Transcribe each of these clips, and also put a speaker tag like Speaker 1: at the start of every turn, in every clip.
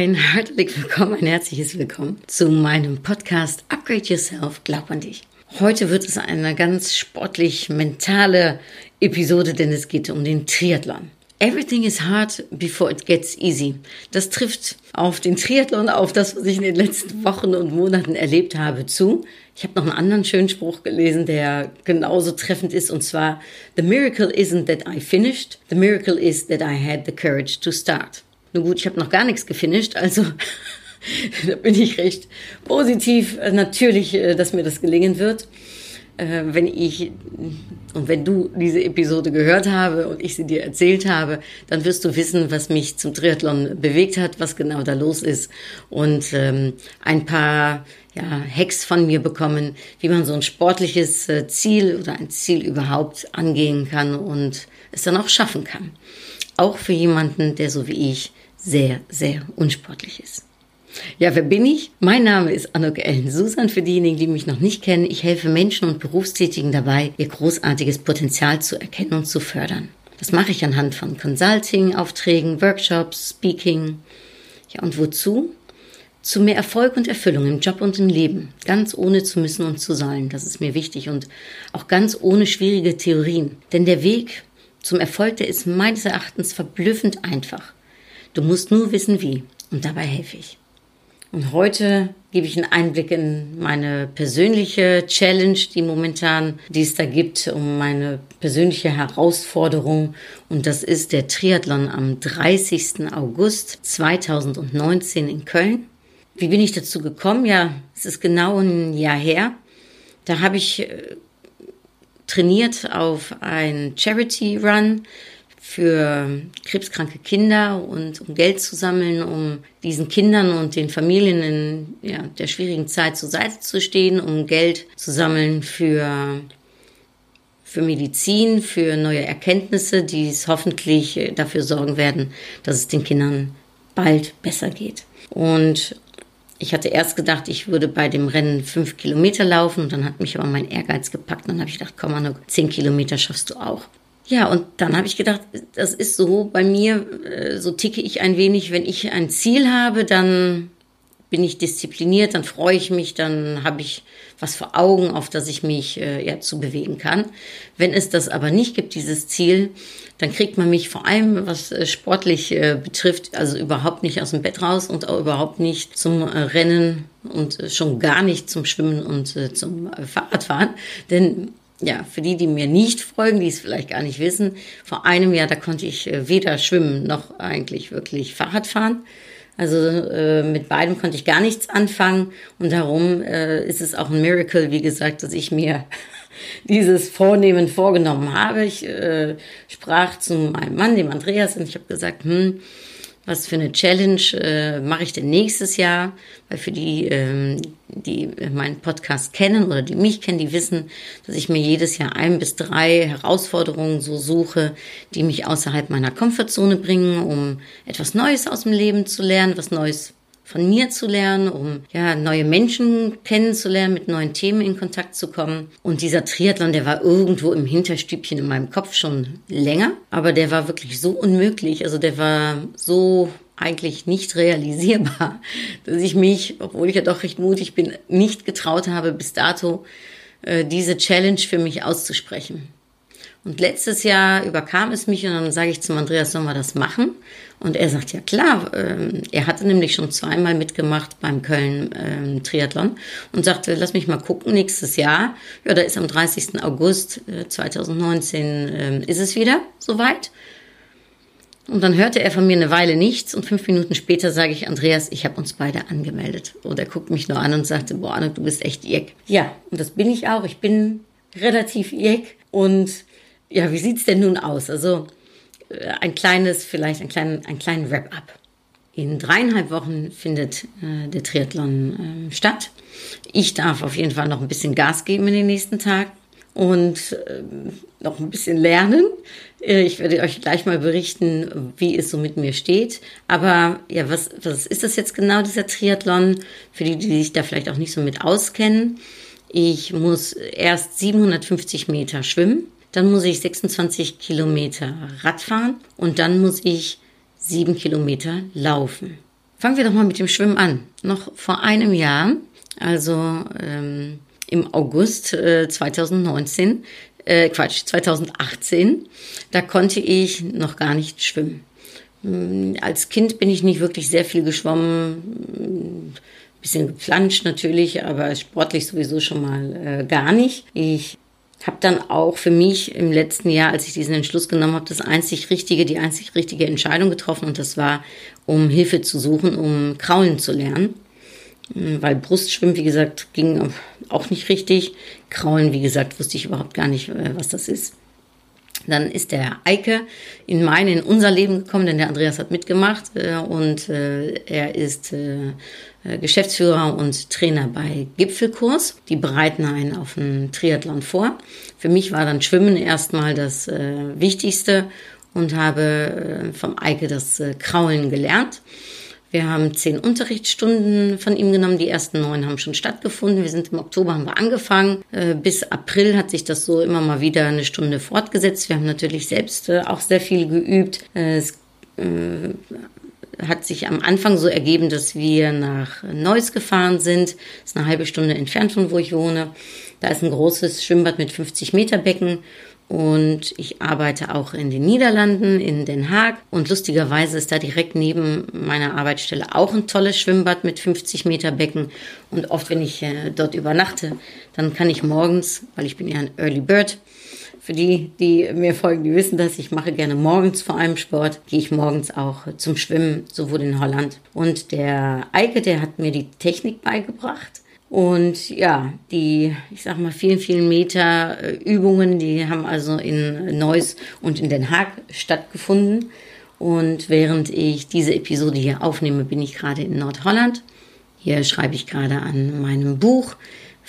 Speaker 1: Ein herzlich willkommen, ein herzliches Willkommen zu meinem Podcast Upgrade Yourself, glaub an dich. Heute wird es eine ganz sportlich mentale Episode, denn es geht um den Triathlon. Everything is hard before it gets easy. Das trifft auf den Triathlon, auf das, was ich in den letzten Wochen und Monaten erlebt habe, zu. Ich habe noch einen anderen schönen Spruch gelesen, der genauso treffend ist, und zwar, The miracle isn't that I finished, the miracle is that I had the courage to start. Nun gut, ich habe noch gar nichts gefinisht, also da bin ich recht positiv. Äh, Natürlich, äh, dass mir das gelingen wird. Äh, Wenn ich und wenn du diese Episode gehört habe und ich sie dir erzählt habe, dann wirst du wissen, was mich zum Triathlon bewegt hat, was genau da los ist und ähm, ein paar ja, Hacks von mir bekommen, wie man so ein sportliches Ziel oder ein Ziel überhaupt angehen kann und es dann auch schaffen kann. Auch für jemanden, der so wie ich sehr, sehr unsportlich ist. Ja, wer bin ich? Mein Name ist Anuk Ellen Susan. Für diejenigen, die mich noch nicht kennen, ich helfe Menschen und Berufstätigen dabei, ihr großartiges Potenzial zu erkennen und zu fördern. Das mache ich anhand von Consulting, Aufträgen, Workshops, Speaking. Ja, und wozu? Zu mehr Erfolg und Erfüllung im Job und im Leben. Ganz ohne zu müssen und zu sollen. Das ist mir wichtig. Und auch ganz ohne schwierige Theorien. Denn der Weg zum Erfolg, der ist meines Erachtens verblüffend einfach. Du musst nur wissen, wie. Und dabei helfe ich. Und heute gebe ich einen Einblick in meine persönliche Challenge, die momentan, die es da gibt, um meine persönliche Herausforderung. Und das ist der Triathlon am 30. August 2019 in Köln. Wie bin ich dazu gekommen? Ja, es ist genau ein Jahr her. Da habe ich äh, trainiert auf ein Charity Run für krebskranke Kinder und um Geld zu sammeln, um diesen Kindern und den Familien in ja, der schwierigen Zeit zur Seite zu stehen, um Geld zu sammeln für, für Medizin, für neue Erkenntnisse, die es hoffentlich äh, dafür sorgen werden, dass es den Kindern bald besser geht. Und ich hatte erst gedacht, ich würde bei dem Rennen fünf Kilometer laufen und dann hat mich aber mein Ehrgeiz gepackt. Dann habe ich gedacht, komm mal, zehn Kilometer schaffst du auch. Ja, und dann habe ich gedacht, das ist so bei mir, äh, so ticke ich ein wenig, wenn ich ein Ziel habe, dann bin ich diszipliniert, dann freue ich mich, dann habe ich was vor Augen, auf das ich mich äh, ja, zu bewegen kann. Wenn es das aber nicht gibt, dieses Ziel, dann kriegt man mich vor allem, was äh, sportlich äh, betrifft, also überhaupt nicht aus dem Bett raus und auch überhaupt nicht zum äh, Rennen und äh, schon gar nicht zum Schwimmen und zum Fahrradfahren. Denn ja, für die, die mir nicht folgen, die es vielleicht gar nicht wissen, vor einem Jahr, da konnte ich äh, weder schwimmen noch eigentlich wirklich Fahrrad fahren. Also äh, mit beidem konnte ich gar nichts anfangen und darum äh, ist es auch ein Miracle, wie gesagt, dass ich mir dieses Vornehmen vorgenommen habe. Ich äh, sprach zu meinem Mann, dem Andreas, und ich habe gesagt, hm, was für eine Challenge äh, mache ich denn nächstes Jahr? Weil für die, ähm, die meinen Podcast kennen oder die mich kennen, die wissen, dass ich mir jedes Jahr ein bis drei Herausforderungen so suche, die mich außerhalb meiner Komfortzone bringen, um etwas Neues aus dem Leben zu lernen, was Neues von mir zu lernen, um ja neue Menschen kennenzulernen, mit neuen Themen in Kontakt zu kommen. Und dieser Triathlon, der war irgendwo im Hinterstübchen in meinem Kopf schon länger, aber der war wirklich so unmöglich, also der war so eigentlich nicht realisierbar, dass ich mich, obwohl ich ja doch recht mutig bin, nicht getraut habe, bis dato äh, diese Challenge für mich auszusprechen. Und letztes Jahr überkam es mich und dann sage ich zum Andreas, sollen wir das machen? Und er sagt, ja klar, ähm, er hatte nämlich schon zweimal mitgemacht beim Köln ähm, Triathlon und sagte, lass mich mal gucken, nächstes Jahr, ja, da ist am 30. August äh, 2019, ähm, ist es wieder soweit. Und dann hörte er von mir eine Weile nichts und fünf Minuten später sage ich, Andreas, ich habe uns beide angemeldet. Und er guckt mich nur an und sagte, boah, Anne, du bist echt jeck. Ja, und das bin ich auch. Ich bin relativ jeck und ja, wie sieht's denn nun aus? Also äh, ein kleines, vielleicht ein kleinen, ein kleinen Wrap-up. In dreieinhalb Wochen findet äh, der Triathlon äh, statt. Ich darf auf jeden Fall noch ein bisschen Gas geben in den nächsten Tagen und äh, noch ein bisschen lernen. Äh, ich werde euch gleich mal berichten, wie es so mit mir steht. Aber ja, was, was ist das jetzt genau, dieser Triathlon? Für die, die sich da vielleicht auch nicht so mit auskennen. Ich muss erst 750 Meter schwimmen, dann muss ich 26 Kilometer Rad fahren und dann muss ich sieben Kilometer laufen. Fangen wir doch mal mit dem Schwimmen an. Noch vor einem Jahr, also ähm, im August äh, 2019, äh, Quatsch, 2018, da konnte ich noch gar nicht schwimmen. Ähm, als Kind bin ich nicht wirklich sehr viel geschwommen, bisschen geplanscht natürlich, aber sportlich sowieso schon mal äh, gar nicht. Ich habe dann auch für mich im letzten Jahr, als ich diesen Entschluss genommen habe, das einzig richtige, die einzig richtige Entscheidung getroffen und das war, um Hilfe zu suchen, um Kraulen zu lernen. Hm, weil Brustschwimmen, wie gesagt, ging auch nicht richtig. Kraulen, wie gesagt, wusste ich überhaupt gar nicht, äh, was das ist. Dann ist der Eike in mein, in unser Leben gekommen, denn der Andreas hat mitgemacht äh, und äh, er ist äh, Geschäftsführer und Trainer bei Gipfelkurs. Die bereiten einen auf einen Triathlon vor. Für mich war dann Schwimmen erstmal das äh, Wichtigste und habe äh, vom Eike das äh, Kraulen gelernt. Wir haben zehn Unterrichtsstunden von ihm genommen. Die ersten neun haben schon stattgefunden. Wir sind im Oktober haben wir angefangen. Äh, bis April hat sich das so immer mal wieder eine Stunde fortgesetzt. Wir haben natürlich selbst äh, auch sehr viel geübt. Äh, es hat sich am Anfang so ergeben, dass wir nach Neuss gefahren sind. Das ist eine halbe Stunde entfernt von wo ich wohne. Da ist ein großes Schwimmbad mit 50 Meter Becken und ich arbeite auch in den Niederlanden, in Den Haag. Und lustigerweise ist da direkt neben meiner Arbeitsstelle auch ein tolles Schwimmbad mit 50 Meter Becken. Und oft, wenn ich äh, dort übernachte, dann kann ich morgens, weil ich bin ja ein Early Bird, für die, die mir folgen, die wissen das, ich mache gerne morgens vor allem Sport, gehe ich morgens auch zum Schwimmen, sowohl in Holland. Und der Eike, der hat mir die Technik beigebracht. Und ja, die, ich sag mal, vielen, vielen Meter äh, Übungen, die haben also in Neuss und in Den Haag stattgefunden. Und während ich diese Episode hier aufnehme, bin ich gerade in Nordholland. Hier schreibe ich gerade an meinem Buch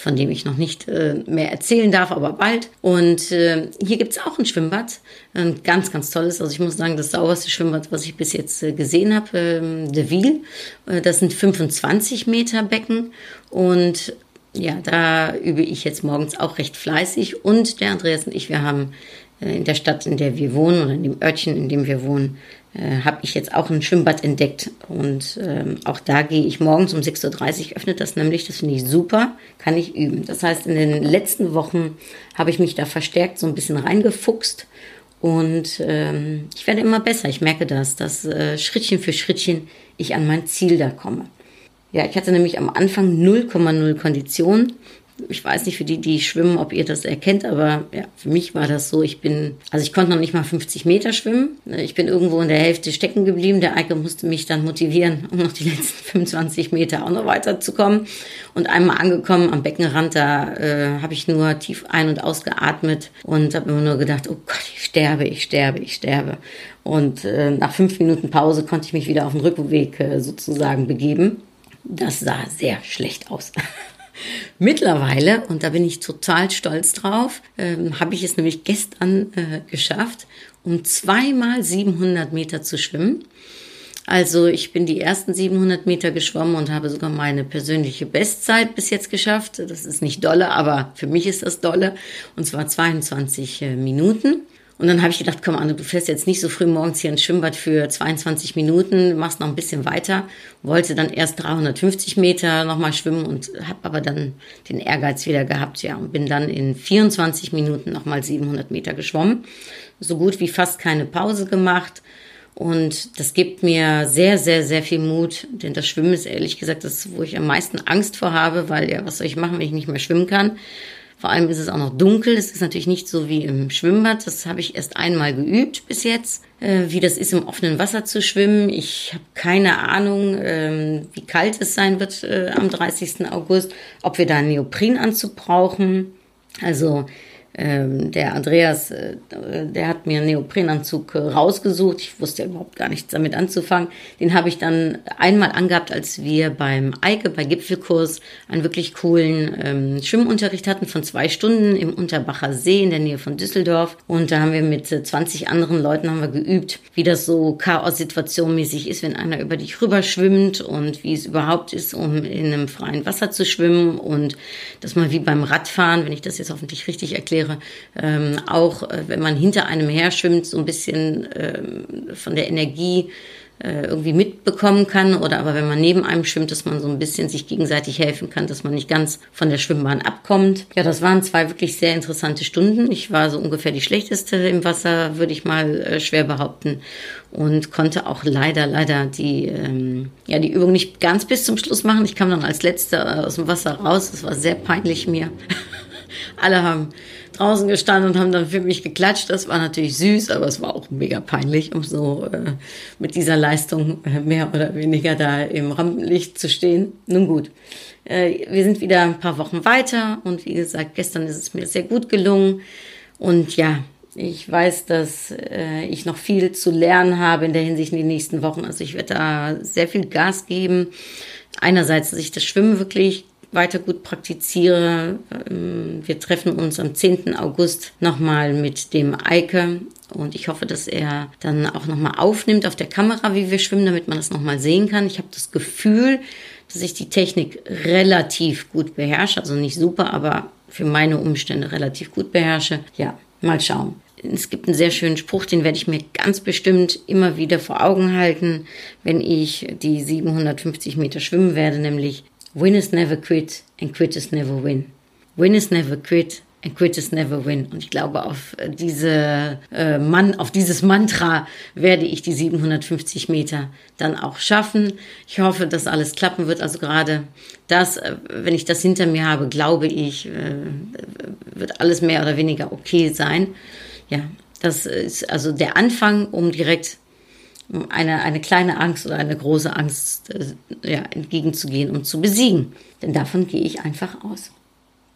Speaker 1: von dem ich noch nicht äh, mehr erzählen darf, aber bald. Und äh, hier gibt es auch ein Schwimmbad, ein ganz, ganz tolles. Also ich muss sagen, das sauberste Schwimmbad, was ich bis jetzt äh, gesehen habe, äh, De Ville. Äh, das sind 25 Meter Becken und ja, da übe ich jetzt morgens auch recht fleißig. Und der Andreas und ich, wir haben äh, in der Stadt, in der wir wohnen oder in dem Örtchen, in dem wir wohnen, äh, habe ich jetzt auch ein Schwimmbad entdeckt. Und ähm, auch da gehe ich morgens um 6.30 Uhr, öffnet das nämlich, das finde ich super, kann ich üben. Das heißt, in den letzten Wochen habe ich mich da verstärkt so ein bisschen reingefuchst. Und ähm, ich werde immer besser. Ich merke das, dass äh, Schrittchen für Schrittchen ich an mein Ziel da komme. Ja, ich hatte nämlich am Anfang 0,0 Kondition ich weiß nicht für die, die schwimmen, ob ihr das erkennt, aber ja, für mich war das so. Ich bin, also ich konnte noch nicht mal 50 Meter schwimmen. Ich bin irgendwo in der Hälfte stecken geblieben. Der Eike musste mich dann motivieren, um noch die letzten 25 Meter auch noch weiterzukommen. Und einmal angekommen am Beckenrand, da äh, habe ich nur tief ein- und ausgeatmet und habe immer nur gedacht, oh Gott, ich sterbe, ich sterbe, ich sterbe. Und äh, nach fünf Minuten Pause konnte ich mich wieder auf den Rückweg äh, sozusagen begeben. Das sah sehr schlecht aus. Mittlerweile, und da bin ich total stolz drauf, ähm, habe ich es nämlich gestern äh, geschafft, um zweimal 700 Meter zu schwimmen. Also ich bin die ersten 700 Meter geschwommen und habe sogar meine persönliche Bestzeit bis jetzt geschafft. Das ist nicht dolle, aber für mich ist das dolle. Und zwar 22 äh, Minuten. Und dann habe ich gedacht, komm Anne, du fährst jetzt nicht so früh morgens hier ins Schwimmbad für 22 Minuten, machst noch ein bisschen weiter. Wollte dann erst 350 Meter nochmal schwimmen und habe aber dann den Ehrgeiz wieder gehabt, ja, und bin dann in 24 Minuten nochmal 700 Meter geschwommen. So gut wie fast keine Pause gemacht. Und das gibt mir sehr, sehr, sehr viel Mut, denn das Schwimmen ist ehrlich gesagt das, wo ich am meisten Angst vor habe, weil ja, was soll ich machen, wenn ich nicht mehr schwimmen kann? Vor allem ist es auch noch dunkel. Es ist natürlich nicht so wie im Schwimmbad. Das habe ich erst einmal geübt bis jetzt, äh, wie das ist, im offenen Wasser zu schwimmen. Ich habe keine Ahnung, ähm, wie kalt es sein wird äh, am 30. August, ob wir da einen Neoprenanzug brauchen. Also ähm, der Andreas, äh, der hat mir einen Neoprenanzug äh, rausgesucht. Ich wusste ja überhaupt gar nichts damit anzufangen. Den habe ich dann einmal angehabt, als wir beim Eike, bei Gipfelkurs, einen wirklich coolen ähm, Schwimmunterricht hatten von zwei Stunden im Unterbacher See in der Nähe von Düsseldorf. Und da haben wir mit äh, 20 anderen Leuten haben wir geübt, wie das so Chaos-Situation mäßig ist, wenn einer über dich rüberschwimmt und wie es überhaupt ist, um in einem freien Wasser zu schwimmen und dass man wie beim Radfahren, wenn ich das jetzt hoffentlich richtig erkläre, ähm, auch äh, wenn man hinter einem her schwimmt, so ein bisschen ähm, von der Energie äh, irgendwie mitbekommen kann oder aber wenn man neben einem schwimmt, dass man so ein bisschen sich gegenseitig helfen kann, dass man nicht ganz von der Schwimmbahn abkommt. Ja, das waren zwei wirklich sehr interessante Stunden. Ich war so ungefähr die schlechteste im Wasser, würde ich mal äh, schwer behaupten und konnte auch leider, leider die, ähm, ja, die Übung nicht ganz bis zum Schluss machen. Ich kam dann als Letzter aus dem Wasser raus. Das war sehr peinlich mir. Alle haben draußen gestanden und haben dann für mich geklatscht. Das war natürlich süß, aber es war auch mega peinlich, um so äh, mit dieser Leistung äh, mehr oder weniger da im Rampenlicht zu stehen. Nun gut, äh, wir sind wieder ein paar Wochen weiter und wie gesagt, gestern ist es mir sehr gut gelungen. Und ja, ich weiß, dass äh, ich noch viel zu lernen habe in der Hinsicht in den nächsten Wochen. Also ich werde da sehr viel Gas geben. Einerseits, dass ich das Schwimmen wirklich weiter gut praktiziere. Ähm, Wir treffen uns am 10. August nochmal mit dem Eike und ich hoffe, dass er dann auch nochmal aufnimmt auf der Kamera, wie wir schwimmen, damit man das nochmal sehen kann. Ich habe das Gefühl, dass ich die Technik relativ gut beherrsche. Also nicht super, aber für meine Umstände relativ gut beherrsche. Ja, mal schauen. Es gibt einen sehr schönen Spruch, den werde ich mir ganz bestimmt immer wieder vor Augen halten, wenn ich die 750 Meter schwimmen werde, nämlich Winners never quit and quitters never win. Winners never quit and quitters never win. Und ich glaube, auf äh, diese äh, Mann, auf dieses Mantra werde ich die 750 Meter dann auch schaffen. Ich hoffe, dass alles klappen wird. Also gerade das, äh, wenn ich das hinter mir habe, glaube ich, äh, wird alles mehr oder weniger okay sein. Ja, das ist also der Anfang, um direkt eine, eine kleine Angst oder eine große Angst äh, ja, entgegenzugehen und zu besiegen. Denn davon gehe ich einfach aus.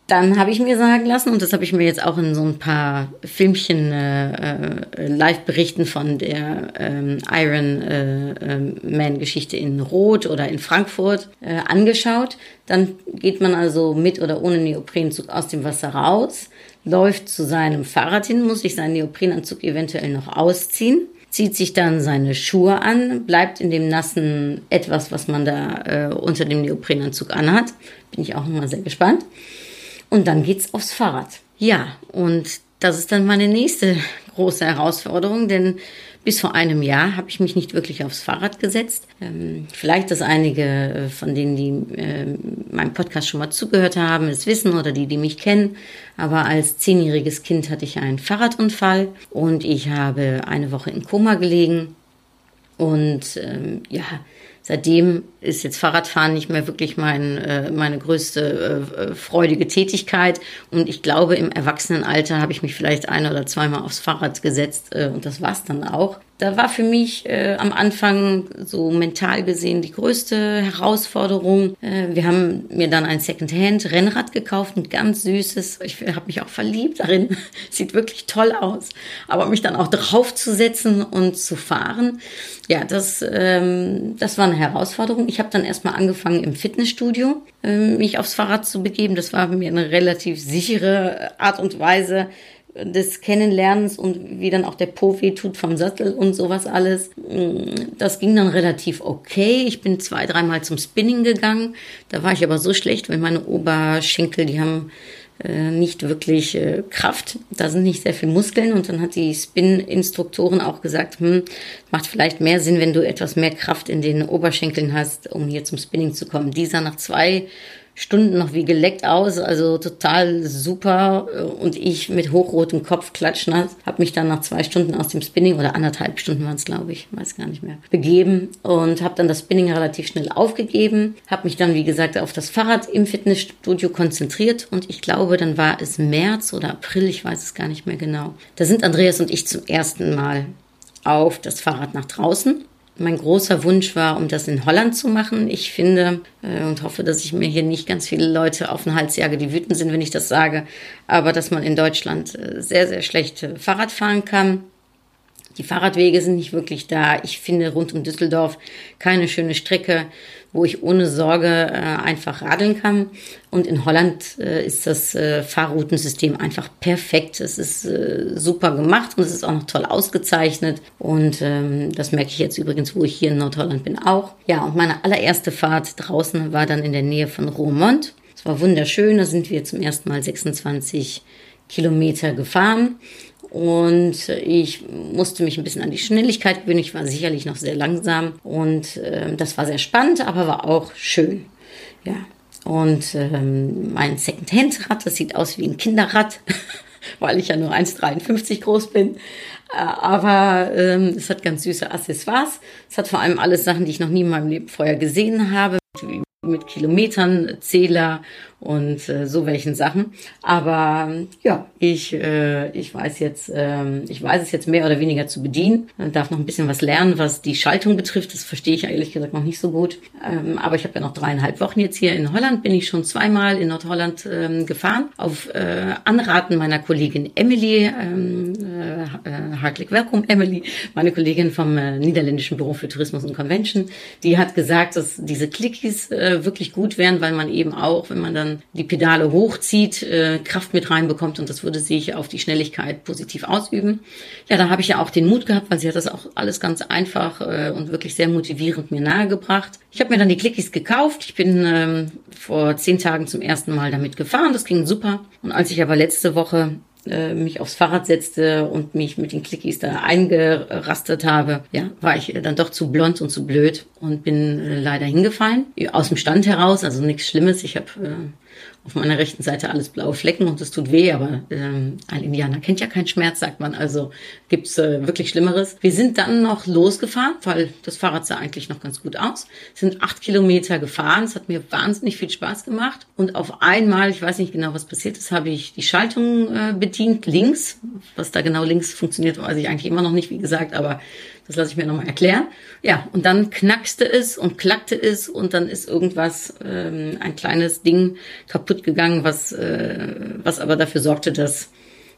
Speaker 1: Dann habe ich mir sagen lassen, und das habe ich mir jetzt auch in so ein paar Filmchen, äh, äh, Live-Berichten von der ähm, Iron äh, äh, Man-Geschichte in Rot oder in Frankfurt äh, angeschaut. Dann geht man also mit oder ohne Neoprenanzug aus dem Wasser raus, läuft zu seinem Fahrrad hin, muss sich seinen Neoprenanzug eventuell noch ausziehen zieht sich dann seine Schuhe an, bleibt in dem nassen etwas, was man da äh, unter dem Neoprenanzug anhat. Bin ich auch nochmal sehr gespannt. Und dann geht's aufs Fahrrad. Ja, und das ist dann meine nächste große Herausforderung, denn bis vor einem Jahr habe ich mich nicht wirklich aufs Fahrrad gesetzt. Ähm, vielleicht, dass einige äh, von denen, die äh, meinem Podcast schon mal zugehört haben, es wissen oder die, die mich kennen. Aber als zehnjähriges Kind hatte ich einen Fahrradunfall und ich habe eine Woche in Koma gelegen. Und ähm, ja, seitdem ist jetzt Fahrradfahren nicht mehr wirklich mein, äh, meine größte äh, freudige Tätigkeit. Und ich glaube, im Erwachsenenalter habe ich mich vielleicht ein oder zweimal aufs Fahrrad gesetzt äh, und das war's dann auch. Da war für mich äh, am Anfang so mental gesehen die größte Herausforderung. Äh, wir haben mir dann ein Secondhand-Rennrad gekauft, ein ganz süßes. Ich habe mich auch verliebt darin. Sieht wirklich toll aus. Aber mich dann auch draufzusetzen und zu fahren, ja, das, ähm, das war eine Herausforderung. Ich habe dann erstmal angefangen im Fitnessstudio, ähm, mich aufs Fahrrad zu begeben. Das war mir eine relativ sichere Art und Weise des Kennenlernens und wie dann auch der Po tut vom Sattel und sowas alles. Das ging dann relativ okay. Ich bin zwei, dreimal zum Spinning gegangen. Da war ich aber so schlecht, weil meine Oberschenkel, die haben äh, nicht wirklich äh, Kraft. Da sind nicht sehr viel Muskeln. Und dann hat die Spin-Instruktorin auch gesagt, hm, macht vielleicht mehr Sinn, wenn du etwas mehr Kraft in den Oberschenkeln hast, um hier zum Spinning zu kommen. Dieser nach zwei Stunden noch wie geleckt aus, also total super. Und ich mit hochrotem Kopf klatschnass, habe mich dann nach zwei Stunden aus dem Spinning oder anderthalb Stunden waren es, glaube ich, weiß gar nicht mehr, begeben und habe dann das Spinning relativ schnell aufgegeben, habe mich dann, wie gesagt, auf das Fahrrad im Fitnessstudio konzentriert und ich glaube, dann war es März oder April, ich weiß es gar nicht mehr genau. Da sind Andreas und ich zum ersten Mal auf das Fahrrad nach draußen Mein großer Wunsch war, um das in Holland zu machen. Ich finde äh, und hoffe, dass ich mir hier nicht ganz viele Leute auf den Hals jage, die wütend sind, wenn ich das sage, aber dass man in Deutschland äh, sehr, sehr schlecht Fahrrad fahren kann. Die Fahrradwege sind nicht wirklich da. Ich finde rund um Düsseldorf keine schöne Strecke, wo ich ohne Sorge äh, einfach radeln kann. Und in Holland äh, ist das äh, Fahrroutensystem einfach perfekt. Es ist äh, super gemacht und es ist auch noch toll ausgezeichnet. Und ähm, das merke ich jetzt übrigens, wo ich hier in Nordholland bin, auch. Ja, und meine allererste Fahrt draußen war dann in der Nähe von Roermond. Es war wunderschön. Da sind wir zum ersten Mal 26 Kilometer gefahren. Und ich musste mich ein bisschen an die Schnelligkeit gewöhnen. Ich war sicherlich noch sehr langsam und äh, das war sehr spannend, aber war auch schön. Ja. Und ähm, mein Second-Hand-Rad, das sieht aus wie ein Kinderrad, weil ich ja nur 1,53 groß bin. Äh, aber ähm, es hat ganz süße Accessoires. Es hat vor allem alles Sachen, die ich noch nie in meinem Leben vorher gesehen habe mit Kilometern, Zähler und äh, so welchen Sachen. Aber ja, ich, äh, ich weiß jetzt, äh, ich weiß es jetzt mehr oder weniger zu bedienen. Darf noch ein bisschen was lernen, was die Schaltung betrifft. Das verstehe ich ehrlich gesagt noch nicht so gut. Ähm, aber ich habe ja noch dreieinhalb Wochen jetzt hier in Holland. Bin ich schon zweimal in Nordholland ähm, gefahren. Auf äh, Anraten meiner Kollegin Emily, ähm, äh, hartlich willkommen Emily, meine Kollegin vom äh, niederländischen Büro für Tourismus und Convention. Die hat gesagt, dass diese Clickies äh, wirklich gut wären, weil man eben auch, wenn man dann die Pedale hochzieht, äh, Kraft mit reinbekommt und das würde sich auf die Schnelligkeit positiv ausüben. Ja, da habe ich ja auch den Mut gehabt, weil sie hat das auch alles ganz einfach äh, und wirklich sehr motivierend mir nahegebracht. Ich habe mir dann die Clickies gekauft. Ich bin ähm, vor zehn Tagen zum ersten Mal damit gefahren. Das ging super. Und als ich aber letzte Woche äh, mich aufs Fahrrad setzte und mich mit den Clickies da eingerastet habe, ja, war ich dann doch zu blond und zu blöd und bin äh, leider hingefallen. Aus dem Stand heraus, also nichts Schlimmes. Ich habe äh, auf meiner rechten Seite alles blaue Flecken und es tut weh, aber ähm, ein Indianer kennt ja keinen Schmerz, sagt man. Also gibt's äh, wirklich Schlimmeres. Wir sind dann noch losgefahren, weil das Fahrrad sah eigentlich noch ganz gut aus. Sind acht Kilometer gefahren. Es hat mir wahnsinnig viel Spaß gemacht. Und auf einmal, ich weiß nicht genau, was passiert ist, habe ich die Schaltung äh, bedient, links. Was da genau links funktioniert, weiß ich eigentlich immer noch nicht, wie gesagt, aber das lasse ich mir nochmal erklären. Ja, und dann knackste es und klackte es und dann ist irgendwas, ähm, ein kleines Ding kaputt gegangen, was, äh, was aber dafür sorgte, dass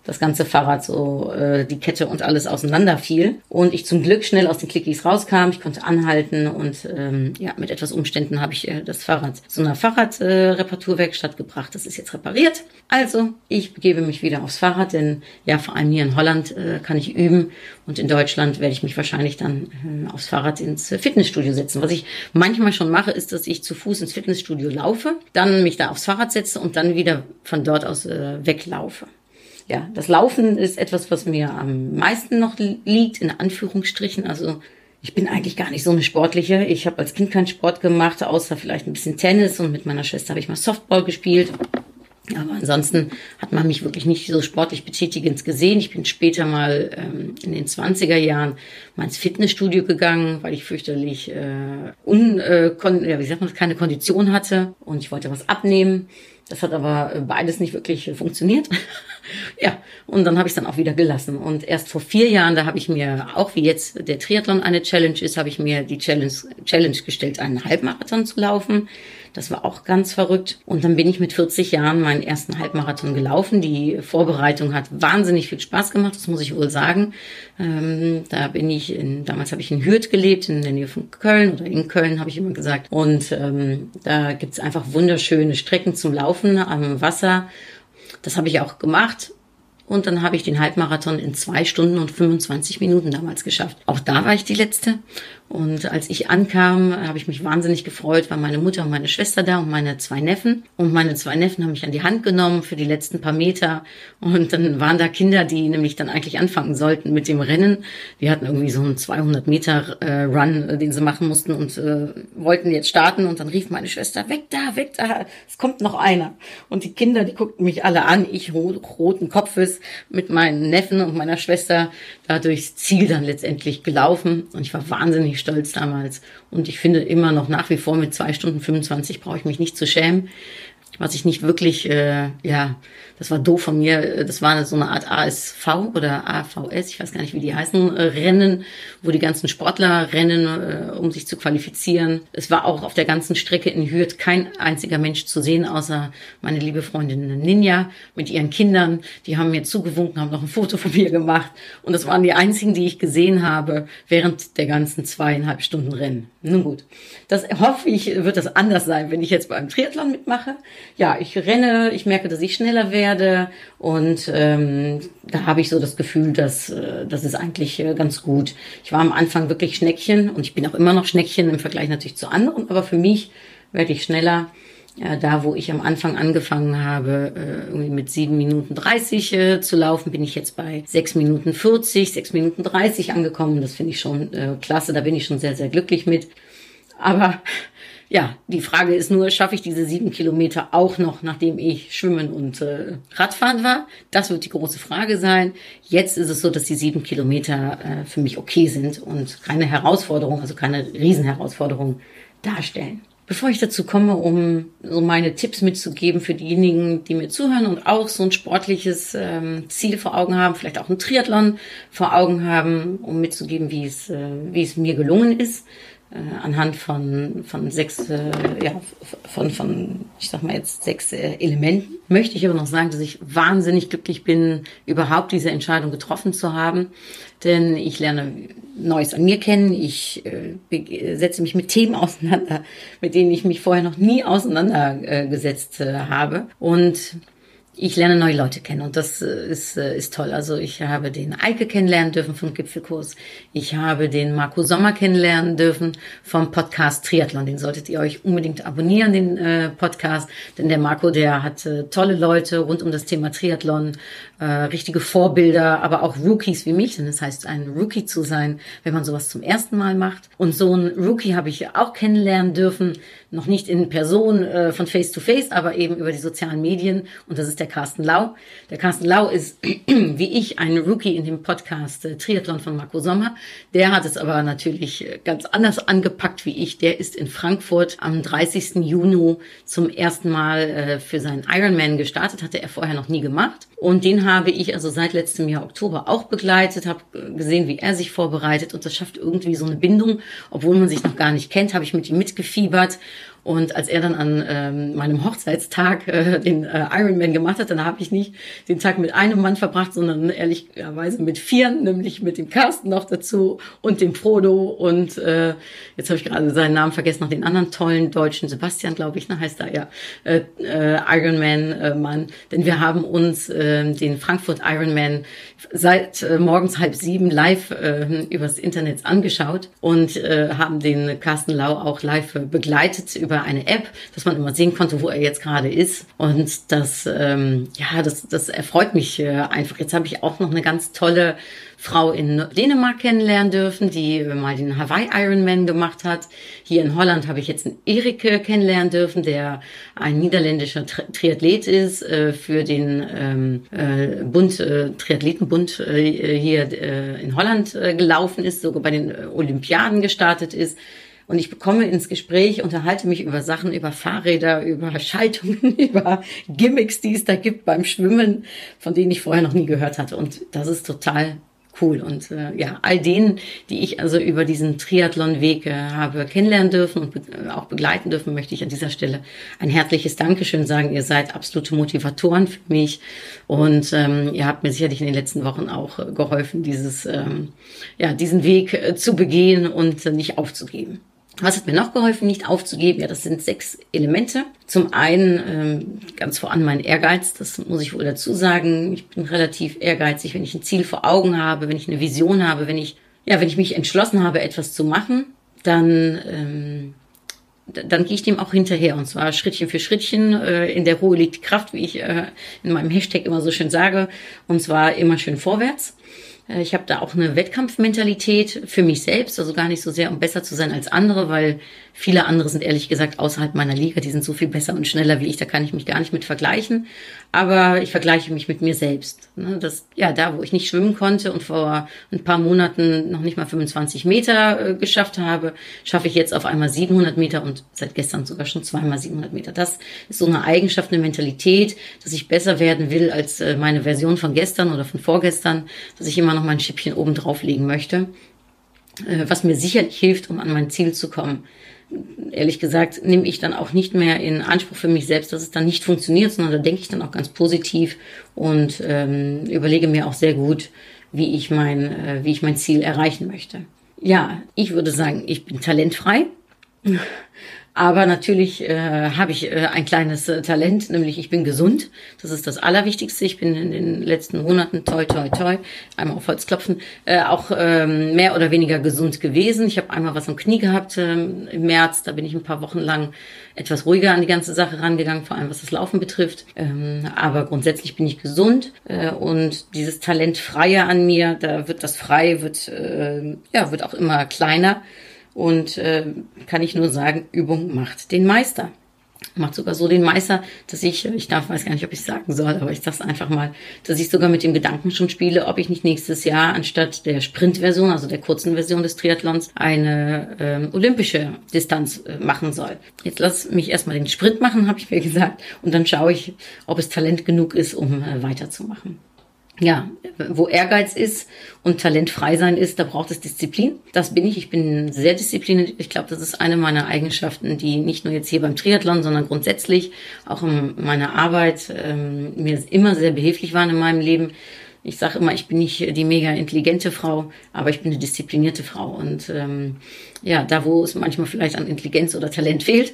Speaker 1: das ganze Fahrrad so äh, die Kette und alles auseinanderfiel und ich zum Glück schnell aus den Clickies rauskam. Ich konnte anhalten und ähm, ja, mit etwas Umständen habe ich äh, das Fahrrad zu einer Fahrradreparaturwerkstatt äh, gebracht. Das ist jetzt repariert. Also ich begebe mich wieder aufs Fahrrad, denn ja, vor allem hier in Holland äh, kann ich üben und in Deutschland werde ich mich wahrscheinlich dann äh, aufs Fahrrad ins Fitnessstudio setzen. Was ich manchmal schon mache, ist, dass ich zu Fuß ins Fitnessstudio laufe, dann mich da aufs Fahrrad setze und dann wieder von dort aus äh, weglaufe ja, das Laufen ist etwas, was mir am meisten noch liegt, in Anführungsstrichen. Also ich bin eigentlich gar nicht so eine sportliche. Ich habe als Kind keinen Sport gemacht, außer vielleicht ein bisschen Tennis und mit meiner Schwester habe ich mal Softball gespielt. Aber ansonsten hat man mich wirklich nicht so sportlich betätigend gesehen. Ich bin später mal ähm, in den 20er Jahren mal ins Fitnessstudio gegangen, weil ich fürchterlich äh, un, äh, kon ja, wie sagt man, keine Kondition hatte und ich wollte was abnehmen. Das hat aber beides nicht wirklich funktioniert. ja, und dann habe ich es dann auch wieder gelassen. Und erst vor vier Jahren, da habe ich mir, auch wie jetzt der Triathlon eine Challenge ist, habe ich mir die Challenge, Challenge gestellt, einen Halbmarathon zu laufen. Das war auch ganz verrückt. Und dann bin ich mit 40 Jahren meinen ersten Halbmarathon gelaufen. Die Vorbereitung hat wahnsinnig viel Spaß gemacht, das muss ich wohl sagen. Ähm, da bin ich, in, damals habe ich in Hürth gelebt, in der Nähe von Köln oder in Köln, habe ich immer gesagt. Und ähm, da gibt's einfach wunderschöne Strecken zum Laufen am Wasser. Das habe ich auch gemacht. Und dann habe ich den Halbmarathon in zwei Stunden und 25 Minuten damals geschafft. Auch da war ich die Letzte. Und als ich ankam, habe ich mich wahnsinnig gefreut, war meine Mutter und meine Schwester da und meine zwei Neffen. Und meine zwei Neffen haben mich an die Hand genommen für die letzten paar Meter. Und dann waren da Kinder, die nämlich dann eigentlich anfangen sollten mit dem Rennen. Die hatten irgendwie so einen 200 Meter äh, Run, äh, den sie machen mussten und äh, wollten jetzt starten. Und dann rief meine Schwester, weg da, weg da, es kommt noch einer. Und die Kinder, die guckten mich alle an, ich roten Kopfes mit meinen Neffen und meiner Schwester da durchs Ziel dann letztendlich gelaufen. Und ich war wahnsinnig wahnsinnig stolz damals. Und ich finde immer noch nach wie vor mit zwei Stunden 25 brauche ich mich nicht zu schämen. Was ich nicht wirklich, äh, ja, das war doof von mir. Das war so eine Art ASV oder AVS, ich weiß gar nicht, wie die heißen, äh, Rennen, wo die ganzen Sportler rennen, äh, um sich zu qualifizieren. Es war auch auf der ganzen Strecke in Hürth kein einziger Mensch zu sehen, außer meine liebe Freundin Ninja mit ihren Kindern. Die haben mir zugewunken, haben noch ein Foto von mir gemacht. Und das waren die einzigen, die ich gesehen habe während der ganzen zweieinhalb Stunden Rennen. Nun gut, das hoffe ich, wird das anders sein, wenn ich jetzt beim Triathlon mitmache. Ja, ich renne, ich merke, dass ich schneller werde. Und ähm, da habe ich so das Gefühl, dass äh, das ist eigentlich äh, ganz gut. Ich war am Anfang wirklich Schneckchen und ich bin auch immer noch Schneckchen im Vergleich natürlich zu anderen, aber für mich werde ich schneller. Ja, da, wo ich am Anfang angefangen habe, äh, irgendwie mit sieben Minuten 30 äh, zu laufen, bin ich jetzt bei sechs Minuten 40, sechs Minuten 30 angekommen. Das finde ich schon äh, klasse, da bin ich schon sehr, sehr glücklich mit. Aber ja, die Frage ist nur, schaffe ich diese sieben Kilometer auch noch, nachdem ich schwimmen und äh, Radfahren war? Das wird die große Frage sein. Jetzt ist es so, dass die sieben Kilometer äh, für mich okay sind und keine Herausforderung, also keine Riesenherausforderung darstellen. Bevor ich dazu komme, um so meine Tipps mitzugeben für diejenigen, die mir zuhören und auch so ein sportliches ähm, Ziel vor Augen haben, vielleicht auch ein Triathlon vor Augen haben, um mitzugeben, wie es, äh, wie es mir gelungen ist, anhand von, von sechs, äh, ja, von, von, ich sag mal jetzt sechs äh, Elementen. Möchte ich aber noch sagen, dass ich wahnsinnig glücklich bin, überhaupt diese Entscheidung getroffen zu haben. Denn ich lerne Neues an mir kennen. Ich äh, setze mich mit Themen auseinander, mit denen ich mich vorher noch nie auseinandergesetzt äh, habe. Und ich lerne neue Leute kennen und das äh, ist, äh, ist toll. Also ich habe den Eike kennenlernen dürfen vom Gipfelkurs. Ich habe den Marco Sommer kennenlernen dürfen vom Podcast Triathlon. Den solltet ihr euch unbedingt abonnieren, den äh, Podcast. Denn der Marco, der hat äh, tolle Leute rund um das Thema Triathlon, äh, richtige Vorbilder, aber auch Rookies wie mich. Denn das heißt, ein Rookie zu sein, wenn man sowas zum ersten Mal macht. Und so ein Rookie habe ich auch kennenlernen dürfen. Noch nicht in Person äh, von Face to Face, aber eben über die sozialen Medien. Und das ist der Carsten Lau. Der Carsten Lau ist, wie ich, ein Rookie in dem Podcast äh, Triathlon von Marco Sommer. Der hat es aber natürlich äh, ganz anders angepackt wie ich. Der ist in Frankfurt am 30. Juni zum ersten Mal äh, für seinen Ironman gestartet. Hatte er vorher noch nie gemacht. Und den habe ich also seit letztem Jahr Oktober auch begleitet, habe gesehen, wie er sich vorbereitet. Und das schafft irgendwie so eine Bindung, obwohl man sich noch gar nicht kennt, habe ich mit ihm mitgefiebert und als er dann an ähm, meinem Hochzeitstag äh, den äh, Ironman gemacht hat, dann habe ich nicht den Tag mit einem Mann verbracht, sondern ehrlicherweise mit vier, nämlich mit dem Carsten noch dazu und dem Frodo und äh, jetzt habe ich gerade seinen Namen vergessen, noch den anderen tollen deutschen Sebastian, glaube ich, ne, heißt er ja, äh, äh, Ironman-Mann. Äh, Denn wir haben uns äh, den Frankfurt Ironman seit äh, morgens halb sieben live äh, übers Internet angeschaut und äh, haben den Carsten Lau auch live äh, begleitet über über eine App, dass man immer sehen konnte, wo er jetzt gerade ist. Und das, ähm, ja, das, das erfreut mich äh, einfach. Jetzt habe ich auch noch eine ganz tolle Frau in Dänemark kennenlernen dürfen, die mal den Hawaii Ironman gemacht hat. Hier in Holland habe ich jetzt einen Erik kennenlernen dürfen, der ein niederländischer Triathlet ist, äh, für den ähm, äh, Bund, äh, Triathletenbund äh, hier äh, in Holland äh, gelaufen ist, sogar bei den Olympiaden gestartet ist. Und ich bekomme ins Gespräch, unterhalte mich über Sachen, über Fahrräder, über Schaltungen, über Gimmicks, die es da gibt beim Schwimmen, von denen ich vorher noch nie gehört hatte. Und das ist total cool. Und äh, ja, all denen, die ich also über diesen Triathlon-Weg äh, habe kennenlernen dürfen und be äh, auch begleiten dürfen, möchte ich an dieser Stelle ein herzliches Dankeschön sagen. Ihr seid absolute Motivatoren für mich und ähm, ihr habt mir sicherlich in den letzten Wochen auch äh, geholfen, dieses, ähm, ja, diesen Weg äh, zu begehen und äh, nicht aufzugeben. Was hat mir noch geholfen, nicht aufzugeben? Ja, das sind sechs Elemente. Zum einen ähm, ganz voran mein Ehrgeiz, das muss ich wohl dazu sagen. Ich bin relativ ehrgeizig, wenn ich ein Ziel vor Augen habe, wenn ich eine Vision habe, wenn ich, ja, wenn ich mich entschlossen habe, etwas zu machen, dann, ähm, dann gehe ich dem auch hinterher. Und zwar Schrittchen für Schrittchen. Äh, in der Ruhe liegt die Kraft, wie ich äh, in meinem Hashtag immer so schön sage. Und zwar immer schön vorwärts. Äh, Ich habe da auch eine Wettkampfmentalität für mich selbst, also gar nicht so sehr, um besser zu sein als andere, weil viele andere sind ehrlich gesagt außerhalb meiner Liga, die sind so viel besser und schneller wie ich, da kann ich mich gar nicht mit vergleichen. Aber ich vergleiche mich mit mir selbst. Ne? Das, ja, da, wo ich nicht schwimmen konnte und vor ein paar Monaten noch nicht mal 25 Meter äh, geschafft habe, schaffe ich jetzt auf einmal 700 Meter und seit gestern sogar schon zweimal 700 Meter. Das ist so eine Eigenschaft, eine Mentalität, dass ich besser werden will als äh, meine Version von gestern oder von vorgestern, dass ich immer noch mein Schippchen oben drauflegen möchte, was mir sicherlich hilft, um an mein Ziel zu kommen ehrlich gesagt, nehme ich dann auch nicht mehr in Anspruch für mich selbst, dass es dann nicht funktioniert, sondern da denke ich dann auch ganz positiv und ähm, überlege mir auch sehr gut, wie ich mein, äh, wie ich mein Ziel erreichen möchte. Ja, ich würde sagen, ich bin talentfrei. Aber natürlich äh, habe ich äh, ein kleines äh, Talent, nämlich ich bin gesund. Das ist das Allerwichtigste. Ich bin in den letzten Monaten, toi, toi, toi, einmal auf Holz klopfen, äh, auch ähm, mehr oder weniger gesund gewesen. Ich habe einmal was am Knie gehabt ähm, im März. Da bin ich ein paar Wochen lang etwas ruhiger an die ganze Sache rangegangen, vor allem was das Laufen betrifft. Ähm, aber grundsätzlich bin ich gesund äh, und dieses Talent Freie an mir, da wird das Frei, wird, äh, ja, wird auch immer kleiner. Und äh, kann ich nur sagen, Übung macht den Meister. Macht sogar so den Meister, dass ich, ich darf, weiß gar nicht, ob ich sagen soll, aber ich sag's einfach mal, dass ich sogar mit dem Gedanken schon spiele, ob ich nicht nächstes Jahr anstatt der Sprintversion, also der kurzen Version des Triathlons, eine ähm, olympische Distanz äh, machen soll. Jetzt lass mich erstmal den Sprint machen, habe ich mir gesagt, und dann schaue ich, ob es Talent genug ist, um äh, weiterzumachen ja, wo Ehrgeiz ist und Talent frei sein ist, da braucht es Disziplin. Das bin ich. Ich bin sehr diszipliniert. Ich glaube, das ist eine meiner Eigenschaften, die nicht nur jetzt hier beim Triathlon, sondern grundsätzlich auch in meiner Arbeit ähm, mir immer sehr behilflich waren in meinem Leben. Ich sage immer, ich bin nicht die mega intelligente Frau, aber ich bin eine disziplinierte Frau. Und ähm, ja, da wo es manchmal vielleicht an Intelligenz oder Talent fehlt,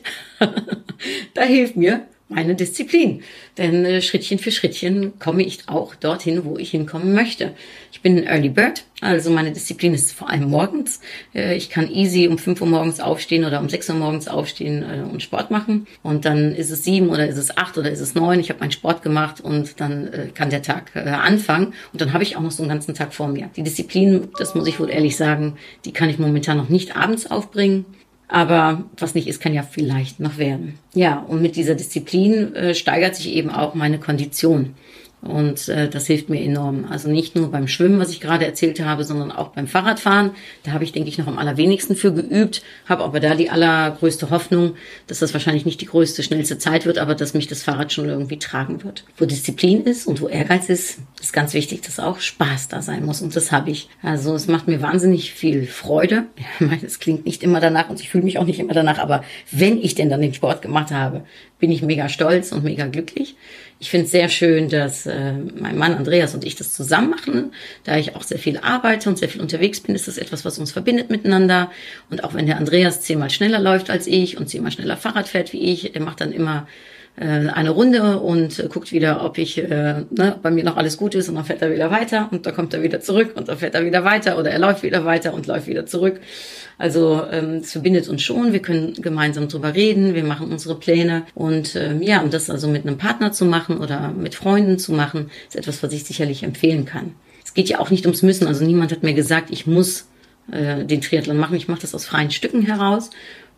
Speaker 1: da hilft mir meine Disziplin. Denn äh, Schrittchen für Schrittchen komme ich auch dorthin, wo ich hinkommen möchte. Ich bin ein Early Bird, also meine Disziplin ist vor allem morgens. Äh, ich kann easy um 5 Uhr morgens aufstehen oder um 6 Uhr morgens aufstehen äh, und Sport machen. Und dann ist es 7 oder ist es 8 oder ist es 9. Ich habe meinen Sport gemacht und dann äh, kann der Tag äh, anfangen. Und dann habe ich auch noch so einen ganzen Tag vor mir. Die Disziplin, das muss ich wohl ehrlich sagen, die kann ich momentan noch nicht abends aufbringen. Aber was nicht ist, kann ja vielleicht noch werden. Ja, und mit dieser Disziplin äh, steigert sich eben auch meine Kondition. Und äh, das hilft mir enorm. Also nicht nur beim Schwimmen, was ich gerade erzählt habe, sondern auch beim Fahrradfahren. Da habe ich, denke ich, noch am allerwenigsten für geübt, habe aber da die allergrößte Hoffnung, dass das wahrscheinlich nicht die größte, schnellste Zeit wird, aber dass mich das Fahrrad schon irgendwie tragen wird. Wo Disziplin ist und wo Ehrgeiz ist, ist ganz wichtig, dass auch Spaß da sein muss. Und das habe ich. Also es macht mir wahnsinnig viel Freude. Ich meine, es klingt nicht immer danach und ich fühle mich auch nicht immer danach, aber wenn ich denn dann den Sport gemacht habe, bin ich mega stolz und mega glücklich. Ich finde es sehr schön, dass äh, mein Mann Andreas und ich das zusammen machen. Da ich auch sehr viel arbeite und sehr viel unterwegs bin, ist das etwas, was uns verbindet miteinander. Und auch wenn der Andreas zehnmal schneller läuft als ich und zehnmal schneller Fahrrad fährt wie ich, er macht dann immer eine Runde und äh, guckt wieder, ob ich äh, ne, bei mir noch alles gut ist und dann fährt er wieder weiter und dann kommt er wieder zurück und dann fährt er wieder weiter oder er läuft wieder weiter und läuft wieder zurück. Also ähm, es verbindet uns schon, wir können gemeinsam drüber reden, wir machen unsere Pläne. Und ähm, ja, und das also mit einem Partner zu machen oder mit Freunden zu machen, ist etwas, was ich sicherlich empfehlen kann. Es geht ja auch nicht ums Müssen, also niemand hat mir gesagt, ich muss äh, den Triathlon machen, ich mache das aus freien Stücken heraus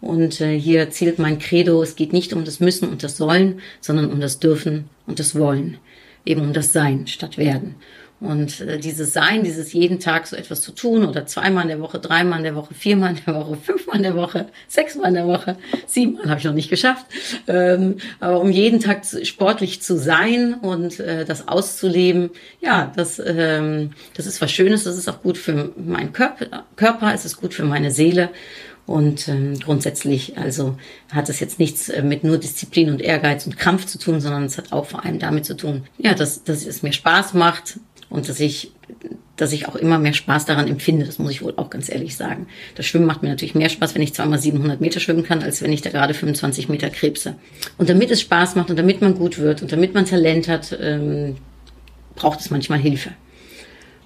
Speaker 1: und äh, hier zählt mein Credo, es geht nicht um das Müssen und das Sollen, sondern um das Dürfen und das Wollen. Eben um das Sein statt Werden. Und äh, dieses Sein, dieses jeden Tag so etwas zu tun oder zweimal in der Woche, dreimal in der Woche, viermal in der Woche, fünfmal in der Woche, sechsmal in der Woche, siebenmal habe ich noch nicht geschafft. Ähm, aber um jeden Tag zu, sportlich zu sein und äh, das auszuleben, ja, das, ähm, das ist was Schönes, das ist auch gut für meinen Körper, Körper es ist gut für meine Seele. Und ähm, grundsätzlich also hat es jetzt nichts äh, mit nur Disziplin und Ehrgeiz und Krampf zu tun, sondern es hat auch vor allem damit zu tun, ja, dass, dass es mir Spaß macht und dass ich dass ich auch immer mehr Spaß daran empfinde. Das muss ich wohl auch ganz ehrlich sagen. Das Schwimmen macht mir natürlich mehr Spaß, wenn ich zweimal 700 Meter schwimmen kann, als wenn ich da gerade 25 Meter krebse. Und damit es Spaß macht und damit man gut wird und damit man Talent hat, ähm, braucht es manchmal Hilfe.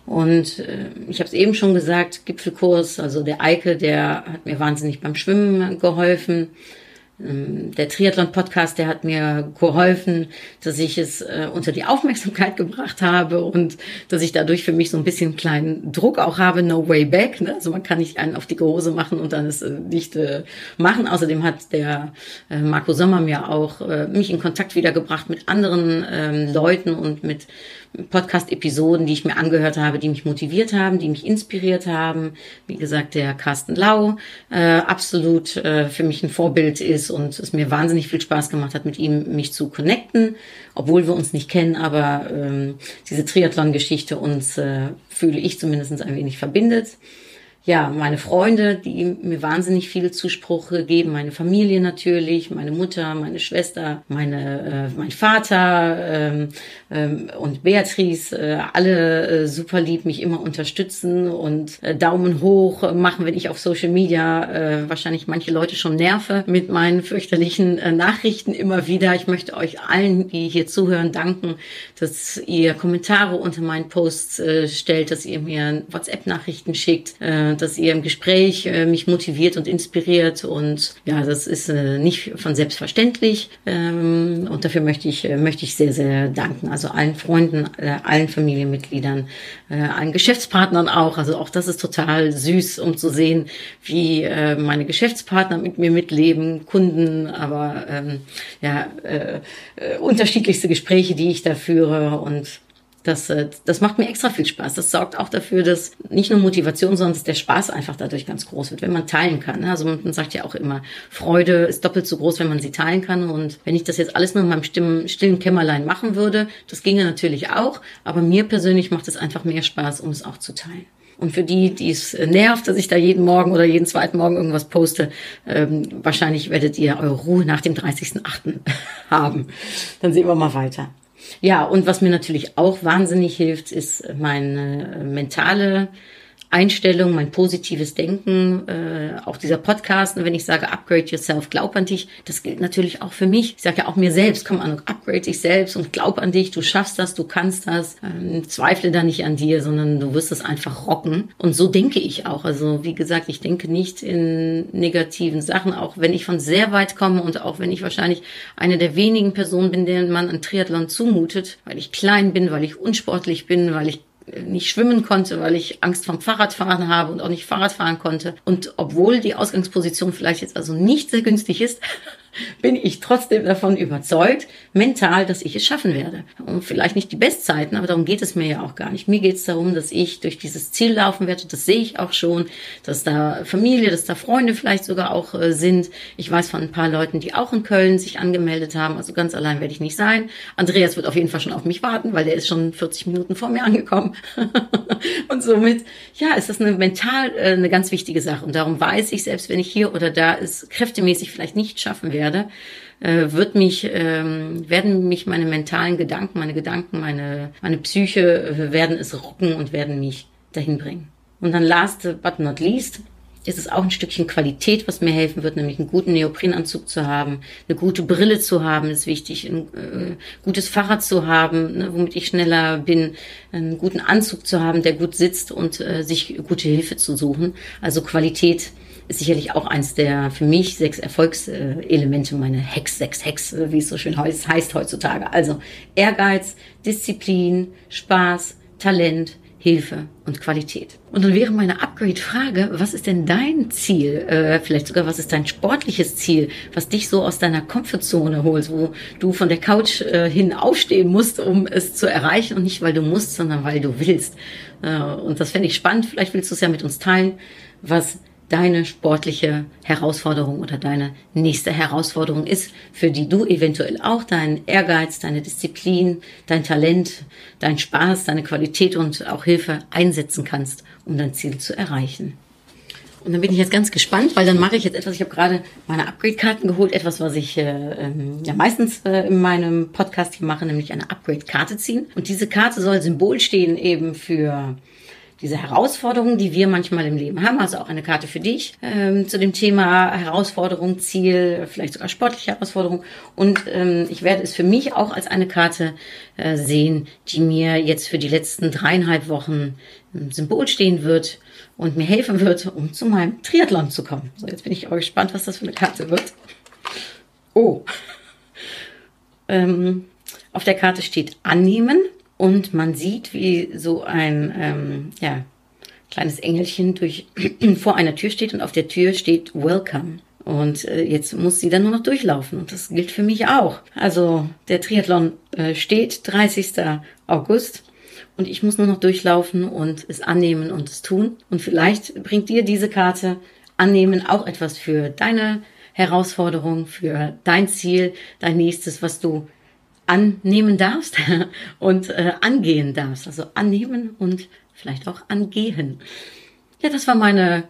Speaker 1: Und äh, ich habe es eben schon gesagt, Gipfelkurs, also der Eike, der hat mir wahnsinnig beim Schwimmen geholfen. Ähm, Der Triathlon-Podcast, der hat mir geholfen, dass ich es äh, unter die Aufmerksamkeit gebracht habe und dass ich dadurch für mich so ein bisschen kleinen Druck auch habe, no way back. Ne? Also man kann nicht einen auf die Hose machen und dann es äh, nicht äh, machen. Außerdem hat der äh, Marco Sommer mir auch äh, mich in Kontakt wiedergebracht mit anderen ähm, Leuten und mit Podcast-Episoden, die ich mir angehört habe, die mich motiviert haben, die mich inspiriert haben. Wie gesagt, der Carsten Lau äh, absolut für mich ein Vorbild ist und es mir wahnsinnig viel Spaß gemacht hat, mit ihm mich zu connecten, obwohl wir uns nicht kennen, aber ähm, diese Triathlon-Geschichte uns, äh, fühle ich zumindest ein wenig verbindet ja, meine Freunde, die mir wahnsinnig viel Zuspruch geben, meine Familie natürlich, meine Mutter, meine Schwester, meine, äh, mein Vater ähm, ähm, und Beatrice, äh, alle äh, super lieb, mich immer unterstützen und äh, Daumen hoch machen, wenn ich auf Social Media äh, wahrscheinlich manche Leute schon nerve mit meinen fürchterlichen äh, Nachrichten immer wieder. Ich möchte euch allen, die hier zuhören, danken, dass ihr Kommentare unter meinen Posts äh, stellt, dass ihr mir WhatsApp-Nachrichten schickt. Äh, dass ihr im Gespräch äh, mich motiviert und inspiriert. Und ja, das ist äh, nicht von selbstverständlich. Ähm, und dafür möchte ich, äh, möchte ich sehr, sehr danken. Also allen Freunden, allen Familienmitgliedern, allen Geschäftspartnern auch. Also auch das ist total süß, um zu sehen, wie meine Geschäftspartner mit mir mitleben, Kunden, aber ähm, ja, unterschiedlichste Gespräche, die ich da führe und das, äh, das macht mir extra viel Spaß. Das sorgt auch dafür, dass nicht nur Motivation, sondern der Spaß einfach dadurch ganz groß wird, wenn man teilen kann. ne? Also man sagt ja auch immer, Freude ist doppelt so groß, wenn man sie teilen kann. Und wenn ich das jetzt alles nur in meinem stillen, stillen Kämmerlein machen würde, das ginge natürlich auch. Aber mir persönlich macht es einfach mehr Spaß, um es auch zu teilen. Und für die, die es nervt, dass ich da jeden Morgen oder jeden zweiten Morgen irgendwas poste, ähm, wahrscheinlich werdet ihr eure Ruhe nach dem 30.8. haben. Dann sehen wir mal weiter. Ja, und was mir natürlich auch wahnsinnig hilft, ist meine mentale Einstellung, mein positives Denken, äh, auch dieser Podcast. Und wenn ich sage, upgrade yourself, glaub an dich, das gilt natürlich auch für mich. Ich sage ja auch mir selbst, komm an, upgrade dich selbst und glaub an dich, du schaffst das, du kannst das. Ähm, zweifle da nicht an dir, sondern du wirst es einfach rocken. Und so denke ich auch. Also wie gesagt, ich denke nicht in negativen Sachen, auch wenn ich von sehr weit komme und auch wenn ich wahrscheinlich eine der wenigen Personen bin, denen man ein Triathlon zumutet, weil ich klein bin, weil ich unsportlich bin, weil ich nicht schwimmen konnte, weil ich Angst vom Fahrradfahren habe und auch nicht Fahrrad fahren konnte. Und obwohl die Ausgangsposition vielleicht jetzt also nicht sehr günstig ist, bin ich trotzdem davon überzeugt, mental, dass ich es schaffen werde. Und vielleicht nicht die Bestzeiten, aber darum geht es mir ja auch gar nicht. Mir geht es darum, dass ich durch dieses Ziel laufen werde. Das sehe ich auch schon, dass da Familie, dass da Freunde vielleicht sogar auch äh, sind. Ich weiß von ein paar Leuten, die auch in Köln sich angemeldet haben. Also ganz allein werde ich nicht sein. Andreas wird auf jeden Fall schon auf mich warten, weil der ist schon 40 Minuten vor mir angekommen. und somit, ja, ist das eine mental äh, eine ganz wichtige Sache. Und darum weiß ich, selbst wenn ich hier oder da es kräftemäßig vielleicht nicht schaffen werde, äh, wird mich, ähm, werden mich meine mentalen Gedanken, meine Gedanken, meine, meine Psyche äh, werden es rocken und werden mich dahin bringen. Und dann last but not least ist es auch ein Stückchen Qualität, was mir helfen wird, nämlich einen guten Neoprenanzug zu haben, eine gute Brille zu haben, ist wichtig, ein äh, gutes Fahrrad zu haben, ne, womit ich schneller bin, einen guten Anzug zu haben, der gut sitzt und äh, sich gute Hilfe zu suchen. Also Qualität ist sicherlich auch eins der für mich sechs Erfolgselemente, meine Hex, sechs Hex, wie es so schön heißt, heutzutage. Also Ehrgeiz, Disziplin, Spaß, Talent, Hilfe und Qualität. Und dann wäre meine Upgrade-Frage, was ist denn dein Ziel? Äh, vielleicht sogar, was ist dein sportliches Ziel, was dich so aus deiner Komfortzone holt, wo du von der Couch äh, hin aufstehen musst, um es zu erreichen und nicht, weil du musst, sondern weil du willst. Äh, und das fände ich spannend. Vielleicht willst du es ja mit uns teilen, was deine sportliche Herausforderung oder deine nächste Herausforderung ist, für die du eventuell auch deinen Ehrgeiz, deine Disziplin, dein Talent, dein Spaß, deine Qualität und auch Hilfe einsetzen kannst, um dein Ziel zu erreichen. Und dann bin ich jetzt ganz gespannt, weil dann mache ich jetzt etwas, ich habe gerade meine Upgrade-Karten geholt, etwas, was ich äh, ähm, ja meistens äh, in meinem Podcast hier mache, nämlich eine Upgrade-Karte ziehen. Und diese Karte soll Symbol stehen eben für diese Herausforderungen, die wir manchmal im Leben haben, also auch eine Karte für dich ähm, zu dem Thema Herausforderung, Ziel, vielleicht sogar sportliche Herausforderung. Und ähm, ich werde es für mich auch als eine Karte äh, sehen, die mir jetzt für die letzten dreieinhalb Wochen ein Symbol stehen wird und mir helfen wird, um zu meinem Triathlon zu kommen. So, jetzt bin ich auch gespannt, was das für eine Karte wird. Oh. ähm, auf der Karte steht annehmen und man sieht, wie so ein ähm, ja, kleines Engelchen durch, vor einer Tür steht und auf der Tür steht Welcome. Und äh, jetzt muss sie dann nur noch durchlaufen. Und das gilt für mich auch. Also der Triathlon äh, steht 30. August und ich muss nur noch durchlaufen und es annehmen und es tun. Und vielleicht bringt dir diese Karte annehmen auch etwas für deine Herausforderung, für dein Ziel, dein nächstes, was du annehmen darfst und äh, angehen darfst. Also annehmen und vielleicht auch angehen. Ja, das war meine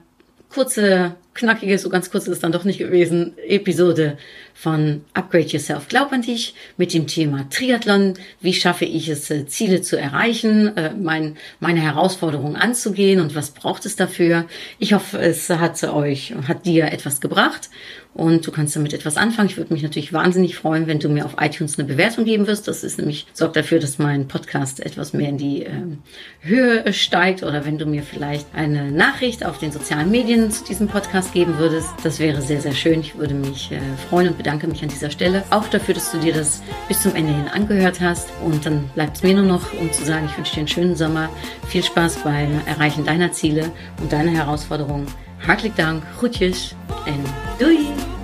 Speaker 1: kurze, knackige, so ganz kurz ist es dann doch nicht gewesen, Episode von Upgrade Yourself. Glaub an dich mit dem Thema Triathlon. Wie schaffe ich es, äh, Ziele zu erreichen, äh, mein, meine Herausforderungen anzugehen und was braucht es dafür? Ich hoffe, es hat euch, hat dir etwas gebracht und du kannst damit etwas anfangen. Ich würde mich natürlich wahnsinnig freuen, wenn du mir auf iTunes eine Bewertung geben wirst. Das ist nämlich, sorgt dafür, dass mein Podcast etwas mehr in die ähm, Höhe steigt oder wenn du mir vielleicht eine Nachricht auf den sozialen Medien zu diesem Podcast geben würdest. Das wäre sehr, sehr schön. Ich würde mich äh, freuen und bedanken bedanke mich an dieser Stelle auch dafür, dass du dir das bis zum Ende hin angehört hast. Und dann bleibt es mir nur noch, um zu sagen, ich wünsche dir einen schönen Sommer, viel Spaß beim Erreichen deiner Ziele und deiner Herausforderungen. Hartelijk Dank, groetjes en doei!